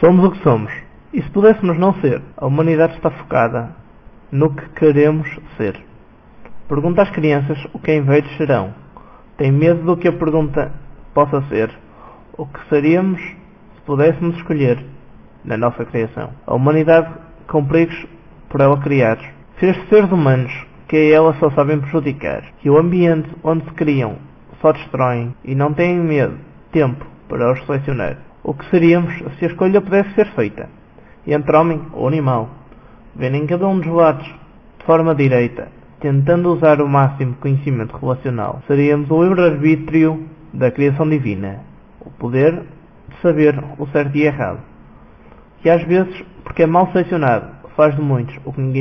Somos o que somos. E se pudéssemos não ser? A humanidade está focada no que queremos ser. Pergunta às crianças o que em velhos serão. Tem medo do que a pergunta possa ser. O que seríamos se pudéssemos escolher na nossa criação. A humanidade com perigos por ela criar. Fez seres humanos que a ela só sabem prejudicar. E o ambiente onde se criam só destroem e não têm medo, tempo para os selecionar. O que seríamos se a escolha pudesse ser feita? Entre homem ou animal? Vendo em cada um dos lados, de forma direita, tentando usar o máximo conhecimento relacional, seríamos o livre-arbítrio da criação divina, o poder de saber o certo e errado. E às vezes, porque é mal selecionado, faz de muitos o que ninguém